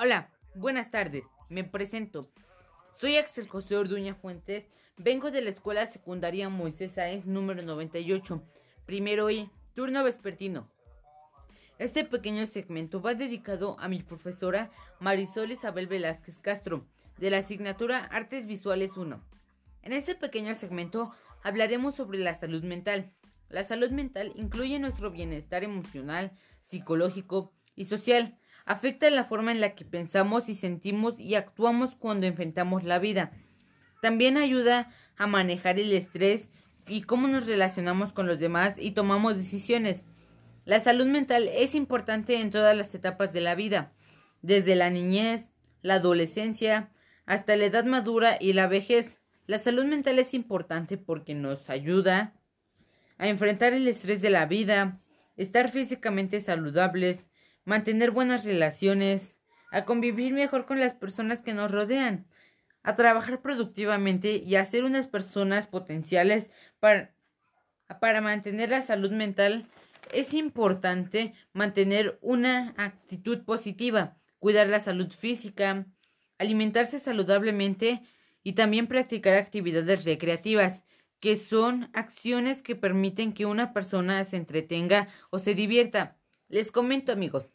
Hola, buenas tardes. Me presento. Soy Axel José Orduña Fuentes. Vengo de la Escuela Secundaria Moisés Sáenz número 98. Primero y turno vespertino. Este pequeño segmento va dedicado a mi profesora Marisol Isabel Velázquez Castro, de la asignatura Artes Visuales 1. En este pequeño segmento hablaremos sobre la salud mental. La salud mental incluye nuestro bienestar emocional, psicológico y social afecta la forma en la que pensamos y sentimos y actuamos cuando enfrentamos la vida. También ayuda a manejar el estrés y cómo nos relacionamos con los demás y tomamos decisiones. La salud mental es importante en todas las etapas de la vida, desde la niñez, la adolescencia, hasta la edad madura y la vejez. La salud mental es importante porque nos ayuda a enfrentar el estrés de la vida, estar físicamente saludables, mantener buenas relaciones, a convivir mejor con las personas que nos rodean, a trabajar productivamente y a ser unas personas potenciales para, para mantener la salud mental. Es importante mantener una actitud positiva, cuidar la salud física, alimentarse saludablemente y también practicar actividades recreativas, que son acciones que permiten que una persona se entretenga o se divierta. Les comento amigos,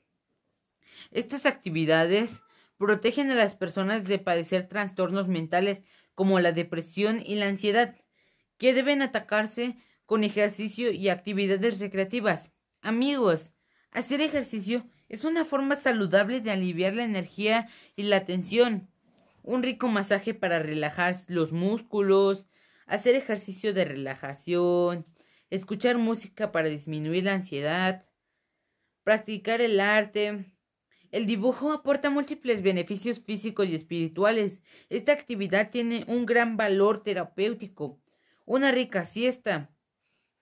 estas actividades protegen a las personas de padecer trastornos mentales como la depresión y la ansiedad, que deben atacarse con ejercicio y actividades recreativas. Amigos, hacer ejercicio es una forma saludable de aliviar la energía y la tensión. Un rico masaje para relajar los músculos, hacer ejercicio de relajación, escuchar música para disminuir la ansiedad, practicar el arte, el dibujo aporta múltiples beneficios físicos y espirituales. Esta actividad tiene un gran valor terapéutico. Una rica siesta.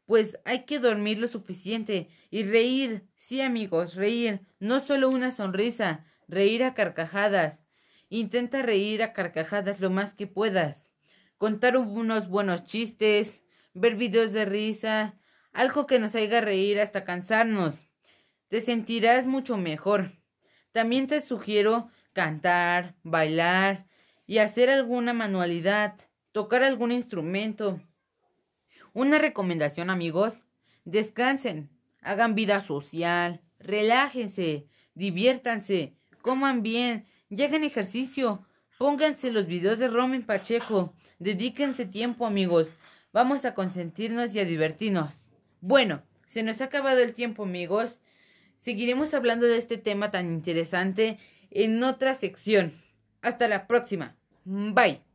Pues hay que dormir lo suficiente y reír. Sí, amigos, reír. No solo una sonrisa, reír a carcajadas. Intenta reír a carcajadas lo más que puedas. Contar unos buenos chistes, ver videos de risa, algo que nos haga reír hasta cansarnos. Te sentirás mucho mejor. También te sugiero cantar, bailar y hacer alguna manualidad, tocar algún instrumento. Una recomendación amigos, descansen, hagan vida social, relájense, diviértanse, coman bien hagan ejercicio. Pónganse los videos de Roman Pacheco. Dedíquense tiempo, amigos. Vamos a consentirnos y a divertirnos. Bueno, se nos ha acabado el tiempo, amigos. Seguiremos hablando de este tema tan interesante en otra sección. Hasta la próxima. Bye.